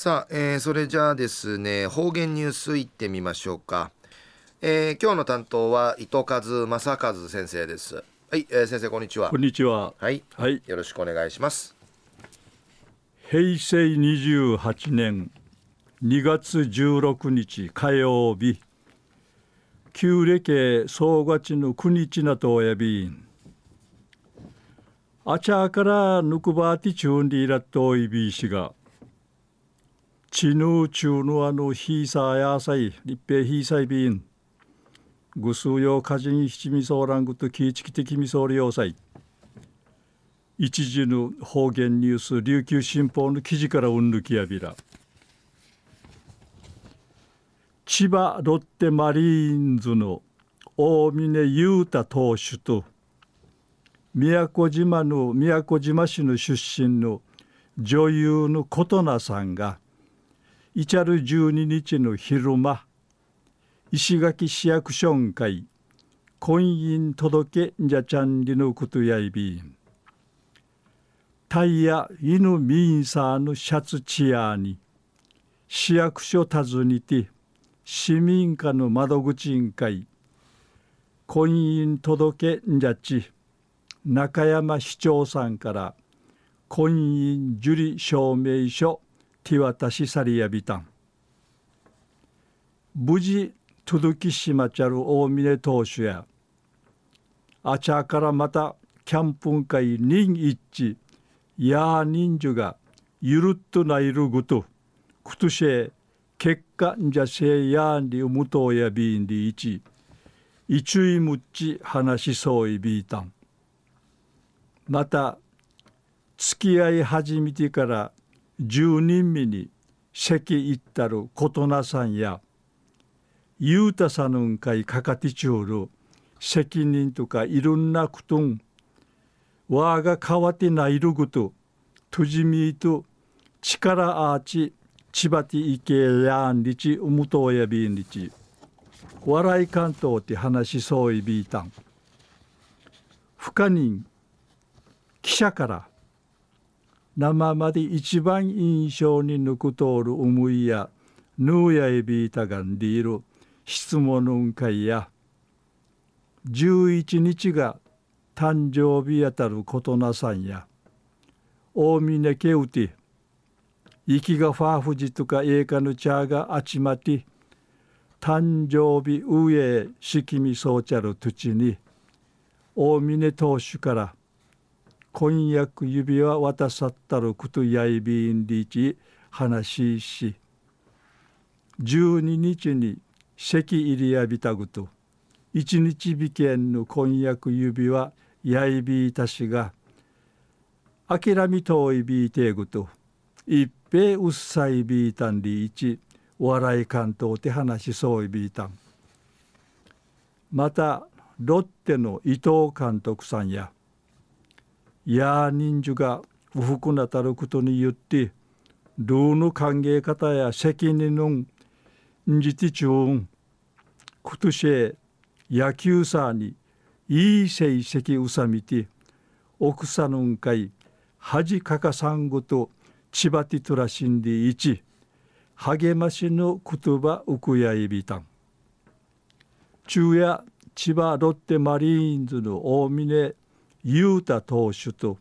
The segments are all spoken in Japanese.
さあ、えー、それじゃあですね方言ニュースいってみましょうか、えー、今日の担当は糸数正和先生です。はい、えー、先生こんにちは。こんにちは。はい、はい、よろしくお願いします。平成28年2月16日火曜日。旧暦総月の9日なとおやびん。あちゃからぬくばてちゅんりらっといびしがちぬちゅうぬあのひさやさい立平ひさいびんぐすうよかじん七味そうらんぐときいちきてきみそうりようさい。一時の方言ニュース琉球新報の記事からうんぬきやびら。千葉ロッテマリーンズの大峰雄太投手と宮古島の宮古島市の出身の女優の琴奈さんがイチャル12日の昼間石垣市役所会婚姻届じゃちゃんりのことやいびん。タイヤ犬ミンサーのシャツチアーに市役所訪ねて市民課の窓口委員会婚姻届んじゃち中山市長さんから婚姻受理証明書手渡しさりやびたん。無事届きしまちゃる大峰投手やあちゃからまたキャンプン会人一致やあ人数がゆるっとないるぐとくとしえ結果んじゃせやんりうむとやびんりいちいちゅいむっち話しそういびいたん。また付き合い始めてから十人目に席行ったる琴奈さんやゆうたさぬんかいかかてちゅうる責任とかいろんなことんわが変わってないることとじみと力あちちばていけやんりちうむとおやびんりち笑い関東って話しそういびいたん。不可人記者から生まで一番印象に抜く通る思いやヌーヤエビータガンディール質問の会や11日が誕生日やたることなさんや。大峰ケウティ息がファーフジとか映画のチャーがあちまて誕生日上へしきみそうちゃる土地に大峰投手から婚約指輪渡さったることやいびんりち話し12日に席入りやびたぐと。一日美見の婚約指輪やいびいたしが。諦みとおいびいてぐと。一平うっさいびいたんりいち。笑い関東て話しそういびいたん。またロッテの伊藤監督さんや。や人数が不服なたることによってルーの歓迎方や責任のんじてちゅう今年野球さにいい成績うさみて奥さんかい恥かかさんごとちばてとらしんでいち励ましの言葉うくやいびたん。昼夜千葉ロッテマリーンズの大峰雄太投手と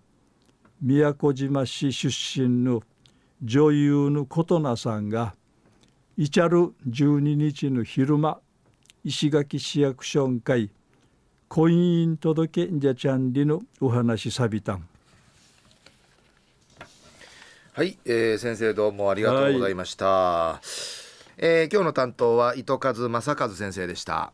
宮古島市出身の女優の琴奈さんがいちゃる12日の昼間石垣市役所会婚姻届んじゃちゃんりのお話さびたん。はい、えー、先生どうもありがとうございました、はい、えー、今日の担当は糸数正和先生でした